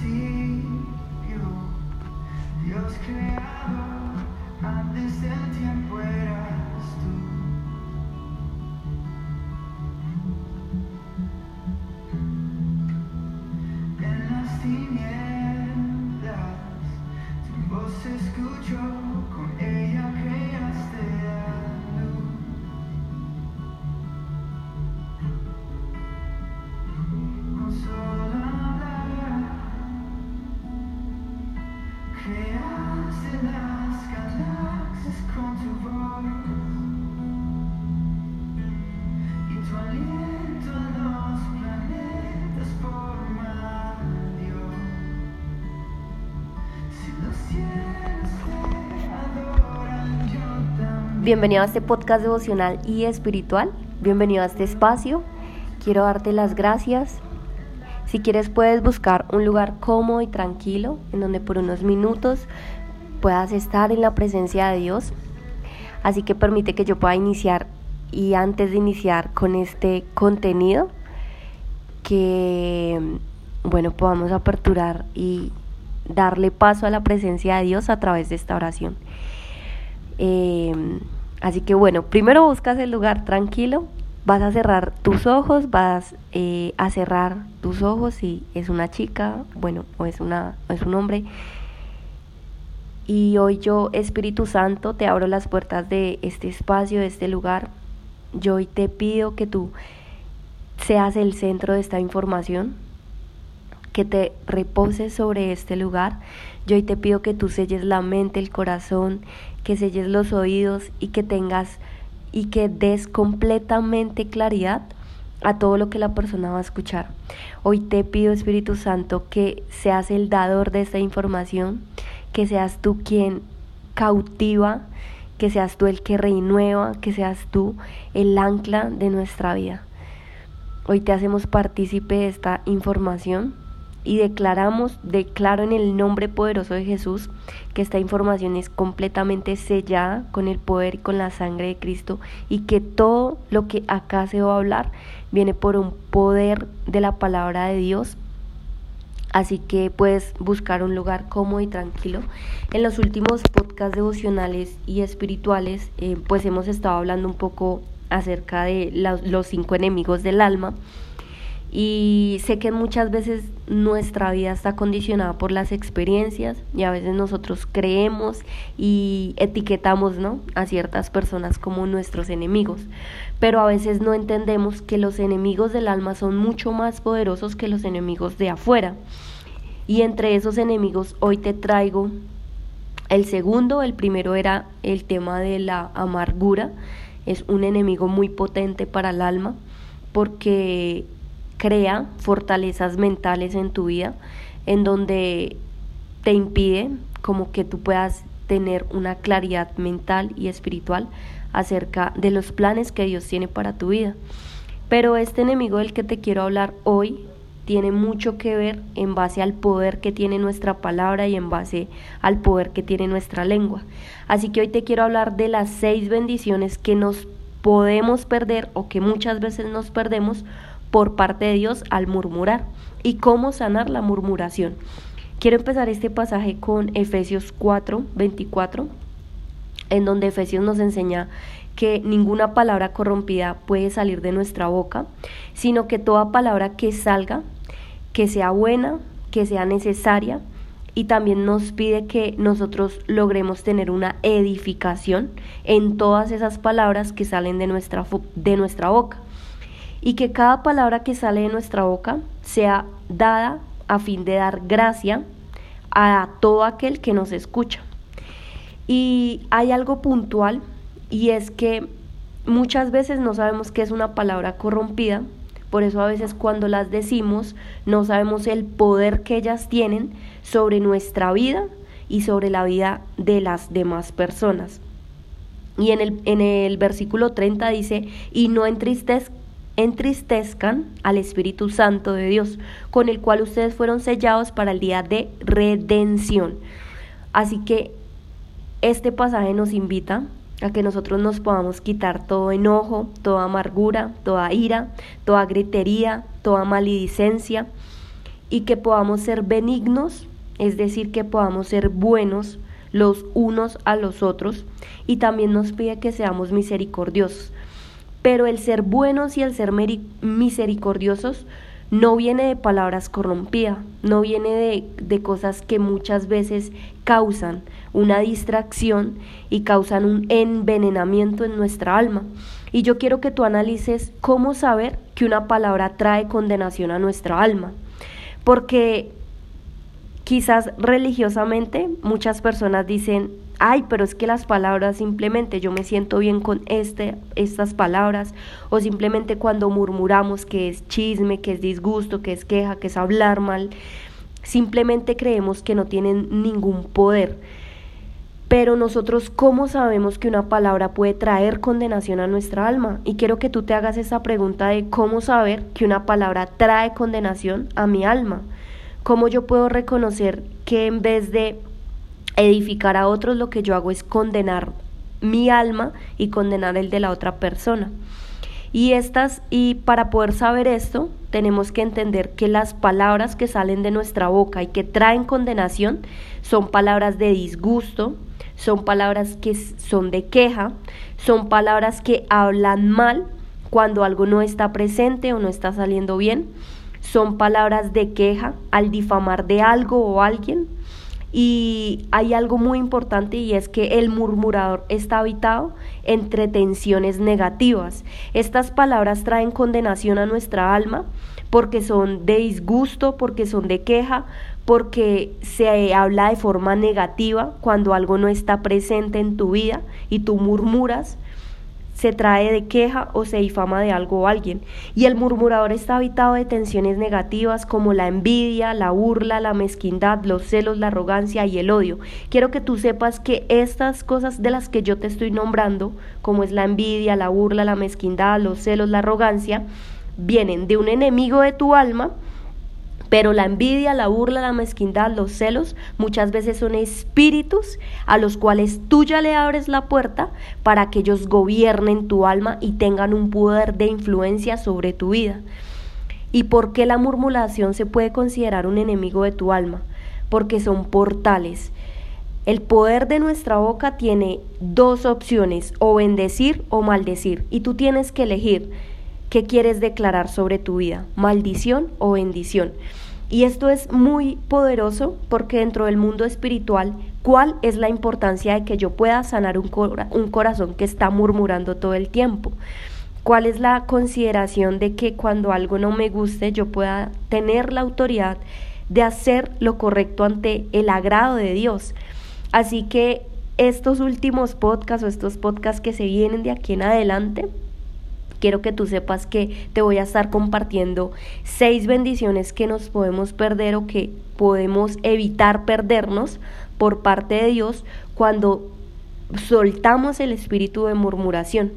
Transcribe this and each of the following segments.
principio, Dios creador, antes del tiempo eras tú. Bienvenido a este podcast devocional y espiritual. Bienvenido a este espacio. Quiero darte las gracias. Si quieres puedes buscar un lugar cómodo y tranquilo en donde por unos minutos puedas estar en la presencia de Dios. Así que permite que yo pueda iniciar y antes de iniciar con este contenido que bueno, podamos aperturar y darle paso a la presencia de Dios a través de esta oración. Eh, así que bueno, primero buscas el lugar tranquilo, vas a cerrar tus ojos, vas eh, a cerrar tus ojos si es una chica, bueno, o es, una, o es un hombre. Y hoy yo, Espíritu Santo, te abro las puertas de este espacio, de este lugar. Yo hoy te pido que tú seas el centro de esta información, que te reposes sobre este lugar. Yo hoy te pido que tú selles la mente, el corazón, que selles los oídos y que tengas y que des completamente claridad a todo lo que la persona va a escuchar. Hoy te pido, Espíritu Santo, que seas el dador de esta información, que seas tú quien cautiva, que seas tú el que renueva, que seas tú el ancla de nuestra vida. Hoy te hacemos partícipe de esta información y declaramos, declaro en el nombre poderoso de Jesús que esta información es completamente sellada con el poder y con la sangre de Cristo y que todo lo que acá se va a hablar viene por un poder de la palabra de Dios. Así que puedes buscar un lugar cómodo y tranquilo. En los últimos podcasts devocionales y espirituales, eh, pues hemos estado hablando un poco acerca de los, los cinco enemigos del alma. Y sé que muchas veces nuestra vida está condicionada por las experiencias y a veces nosotros creemos y etiquetamos ¿no? a ciertas personas como nuestros enemigos. Pero a veces no entendemos que los enemigos del alma son mucho más poderosos que los enemigos de afuera. Y entre esos enemigos hoy te traigo el segundo, el primero era el tema de la amargura. Es un enemigo muy potente para el alma porque crea fortalezas mentales en tu vida en donde te impide como que tú puedas tener una claridad mental y espiritual acerca de los planes que Dios tiene para tu vida. Pero este enemigo del que te quiero hablar hoy tiene mucho que ver en base al poder que tiene nuestra palabra y en base al poder que tiene nuestra lengua. Así que hoy te quiero hablar de las seis bendiciones que nos podemos perder o que muchas veces nos perdemos por parte de Dios al murmurar y cómo sanar la murmuración. Quiero empezar este pasaje con Efesios 4, 24, en donde Efesios nos enseña que ninguna palabra corrompida puede salir de nuestra boca, sino que toda palabra que salga, que sea buena, que sea necesaria, y también nos pide que nosotros logremos tener una edificación en todas esas palabras que salen de nuestra, de nuestra boca y que cada palabra que sale de nuestra boca sea dada a fin de dar gracia a todo aquel que nos escucha. Y hay algo puntual y es que muchas veces no sabemos qué es una palabra corrompida, por eso a veces cuando las decimos no sabemos el poder que ellas tienen sobre nuestra vida y sobre la vida de las demás personas. Y en el, en el versículo 30 dice, y no entristezcan entristezcan al Espíritu Santo de Dios, con el cual ustedes fueron sellados para el día de redención. Así que este pasaje nos invita a que nosotros nos podamos quitar todo enojo, toda amargura, toda ira, toda gritería, toda maledicencia y que podamos ser benignos, es decir, que podamos ser buenos los unos a los otros y también nos pide que seamos misericordiosos. Pero el ser buenos y el ser misericordiosos no viene de palabras corrompidas, no viene de, de, cosas que muchas veces causan una distracción y causan un envenenamiento en nuestra alma. Y yo quiero que tú analices cómo saber que una palabra trae condenación a nuestra alma. Porque quizás religiosamente muchas personas dicen, ay, pero es que las palabras simplemente yo me siento bien con este, estas palabras, o simplemente cuando murmuramos que es chisme, que es disgusto, que es queja, que es hablar mal, simplemente creemos que no tienen ningún poder. Pero nosotros, ¿cómo sabemos que una palabra puede traer condenación a nuestra alma? Y quiero que tú te hagas esa pregunta de cómo saber que una palabra trae condenación a mi alma. ¿Cómo yo puedo reconocer que en vez de edificar a otros, lo que yo hago es condenar mi alma y condenar el de la otra persona. Y estas y para poder saber esto, tenemos que entender que las palabras que salen de nuestra boca y que traen condenación son palabras de disgusto, son palabras que son de queja, son palabras que hablan mal cuando algo no está presente o no está saliendo bien, son palabras de queja al difamar de algo o alguien, y hay algo muy importante y es que el murmurador está habitado entre tensiones negativas. Estas palabras traen condenación a nuestra alma porque son de disgusto, porque son de queja, porque se habla de forma negativa cuando algo no está presente en tu vida y tú murmuras se trae de queja o se difama de algo o alguien. Y el murmurador está habitado de tensiones negativas como la envidia, la burla, la mezquindad, los celos, la arrogancia y el odio. Quiero que tú sepas que estas cosas de las que yo te estoy nombrando, como es la envidia, la burla, la mezquindad, los celos, la arrogancia, vienen de un enemigo de tu alma pero la envidia, la burla, la mezquindad, los celos muchas veces son espíritus a los cuales tú ya le abres la puerta para que ellos gobiernen tu alma y tengan un poder de influencia sobre tu vida. ¿Y por qué la murmuración se puede considerar un enemigo de tu alma? Porque son portales. El poder de nuestra boca tiene dos opciones, o bendecir o maldecir, y tú tienes que elegir qué quieres declarar sobre tu vida, maldición o bendición. Y esto es muy poderoso porque dentro del mundo espiritual, ¿cuál es la importancia de que yo pueda sanar un, un corazón que está murmurando todo el tiempo? ¿Cuál es la consideración de que cuando algo no me guste yo pueda tener la autoridad de hacer lo correcto ante el agrado de Dios? Así que estos últimos podcasts o estos podcasts que se vienen de aquí en adelante, quiero que tú sepas que te voy a estar compartiendo seis bendiciones que nos podemos perder o que podemos evitar perdernos por parte de Dios cuando soltamos el espíritu de murmuración.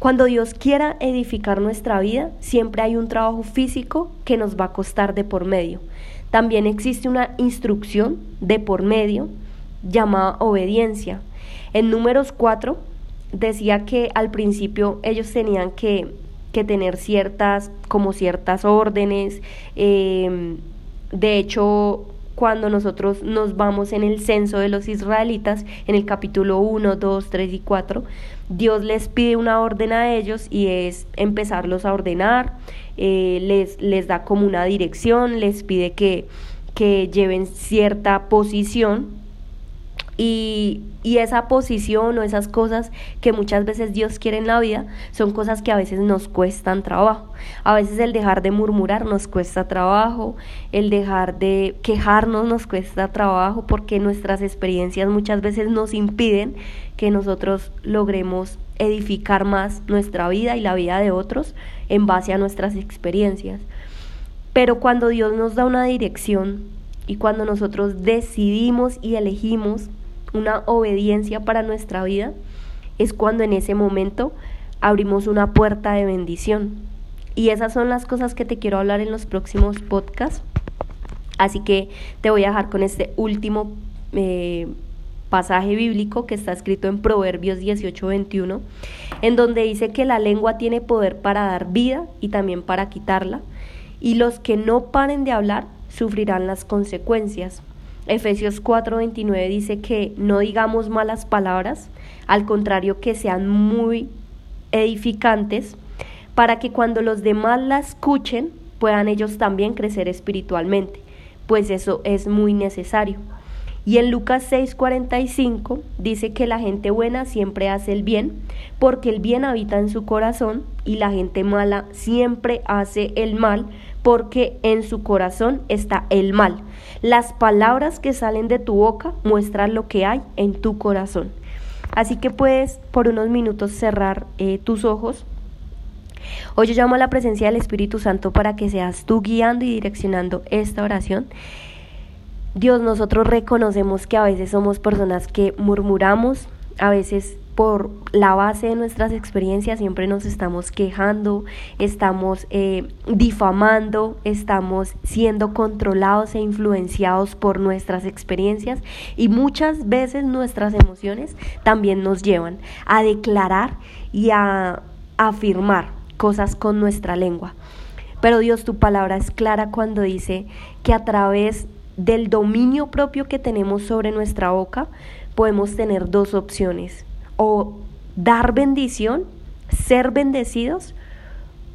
Cuando Dios quiera edificar nuestra vida, siempre hay un trabajo físico que nos va a costar de por medio. También existe una instrucción de por medio llamada obediencia. En números 4 decía que al principio ellos tenían que, que tener ciertas, como ciertas órdenes. Em, de hecho, cuando nosotros nos vamos en el censo de los israelitas, en el capítulo 1, 2, 3 y 4, Dios les pide una orden a ellos y es empezarlos a ordenar, eh, les, les da como una dirección, les pide que, que lleven cierta posición y, y, esa posición o esas cosas que muchas veces Dios quiere en la vida son cosas que a veces nos cuestan trabajo. A veces el dejar de murmurar nos cuesta trabajo, el dejar de quejarnos nos cuesta trabajo porque nuestras experiencias muchas veces nos impiden que nosotros logremos edificar más nuestra vida y la vida de otros en base a nuestras experiencias. Pero cuando Dios nos da una dirección y cuando nosotros decidimos y elegimos una obediencia para nuestra vida, es cuando en ese momento abrimos una puerta de bendición. Y esas son las cosas que te quiero hablar en los próximos podcasts. Así que te voy a dejar con este último eh, pasaje bíblico que está escrito en Proverbios 18:21, en donde dice que la lengua tiene poder para dar vida y también para quitarla. Y los que no paren de hablar sufrirán las consecuencias. Efesios 4:29 dice que no digamos malas palabras, al contrario que sean muy edificantes, para que cuando los demás la escuchen puedan ellos también crecer espiritualmente, pues eso es muy necesario. Y en Lucas 6:45 dice que la gente buena siempre hace el bien, porque el bien habita en su corazón, y la gente mala siempre hace el mal, porque en su corazón está el mal. Las palabras que salen de tu boca muestran lo que hay en tu corazón. Así que puedes por unos minutos cerrar eh, tus ojos. Hoy yo llamo a la presencia del Espíritu Santo para que seas tú guiando y direccionando esta oración. Dios, nosotros reconocemos que a veces somos personas que murmuramos, a veces por la base de nuestras experiencias siempre nos estamos quejando, estamos eh, difamando, estamos siendo controlados e influenciados por nuestras experiencias y muchas veces nuestras emociones también nos llevan a declarar y a afirmar cosas con nuestra lengua. Pero Dios, tu palabra es clara cuando dice que a través del dominio propio que tenemos sobre nuestra boca, podemos tener dos opciones, o dar bendición, ser bendecidos,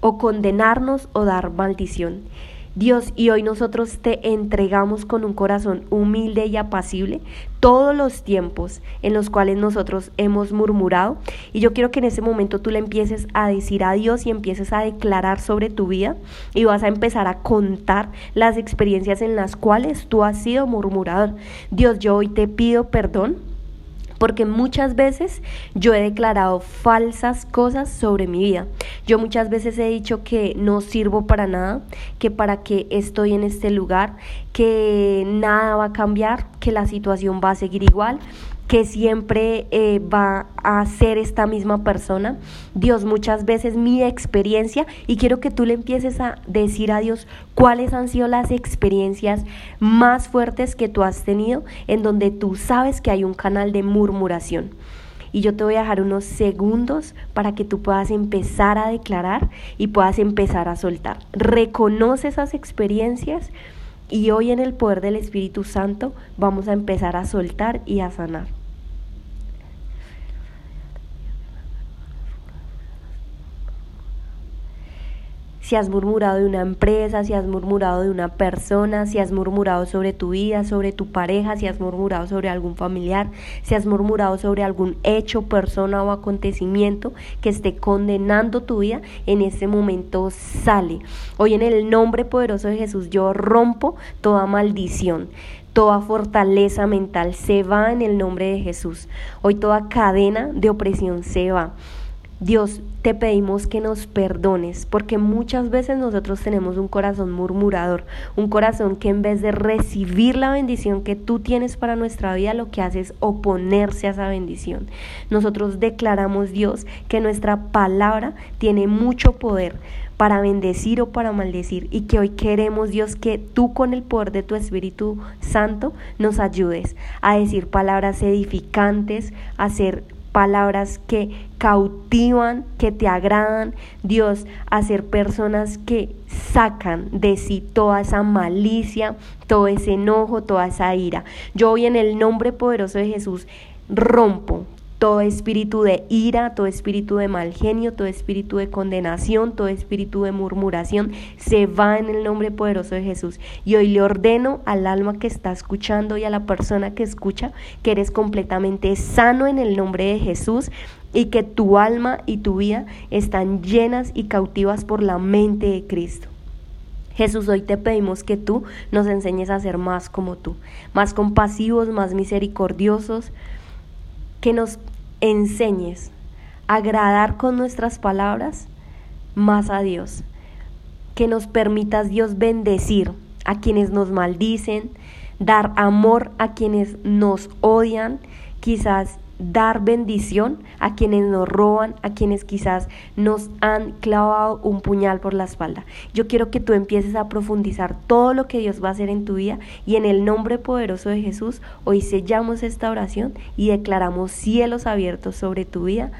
o condenarnos o dar maldición. Dios, y hoy nosotros te entregamos con un corazón humilde y apacible todos los tiempos en los cuales nosotros hemos murmurado. Y yo quiero que en ese momento tú le empieces a decir a Dios y empieces a declarar sobre tu vida y vas a empezar a contar las experiencias en las cuales tú has sido murmurador. Dios, yo hoy te pido perdón porque muchas veces yo he declarado falsas cosas sobre mi vida. Yo muchas veces he dicho que no sirvo para nada, que para qué estoy en este lugar, que nada va a cambiar, que la situación va a seguir igual que siempre eh, va a ser esta misma persona. Dios, muchas veces mi experiencia, y quiero que tú le empieces a decir a Dios cuáles han sido las experiencias más fuertes que tú has tenido en donde tú sabes que hay un canal de murmuración. Y yo te voy a dejar unos segundos para que tú puedas empezar a declarar y puedas empezar a soltar. Reconoce esas experiencias y hoy en el poder del Espíritu Santo vamos a empezar a soltar y a sanar. Si has murmurado de una empresa, si has murmurado de una persona, si has murmurado sobre tu vida, sobre tu pareja, si has murmurado sobre algún familiar, si has murmurado sobre algún hecho, persona o acontecimiento que esté condenando tu vida, en ese momento sale. Hoy en el nombre poderoso de Jesús yo rompo toda maldición. Toda fortaleza mental se va en el nombre de Jesús. Hoy toda cadena de opresión se va. Dios, te pedimos que nos perdones, porque muchas veces nosotros tenemos un corazón murmurador, un corazón que en vez de recibir la bendición que tú tienes para nuestra vida, lo que hace es oponerse a esa bendición. Nosotros declaramos, Dios, que nuestra palabra tiene mucho poder para bendecir o para maldecir y que hoy queremos Dios que tú con el poder de tu Espíritu Santo nos ayudes a decir palabras edificantes, a ser palabras que cautivan, que te agradan, Dios, a ser personas que sacan de sí toda esa malicia, todo ese enojo, toda esa ira. Yo hoy en el nombre poderoso de Jesús rompo todo espíritu de ira, todo espíritu de mal genio, todo espíritu de condenación, todo espíritu de murmuración, se va en el nombre poderoso de Jesús. Y hoy le ordeno al alma que está escuchando y a la persona que escucha que eres completamente sano en el nombre de Jesús y que tu alma y tu vida están llenas y cautivas por la mente de Cristo. Jesús, hoy te pedimos que tú nos enseñes a ser más como tú, más compasivos, más misericordiosos, que nos enseñes a agradar con nuestras palabras más a Dios. Que nos permitas, Dios, bendecir a quienes nos maldicen, dar amor a quienes nos odian, quizás dar bendición a quienes nos roban, a quienes quizás nos han clavado un puñal por la espalda. Yo quiero que tú empieces a profundizar todo lo que Dios va a hacer en tu vida y en el nombre poderoso de Jesús, hoy sellamos esta oración y declaramos cielos abiertos sobre tu vida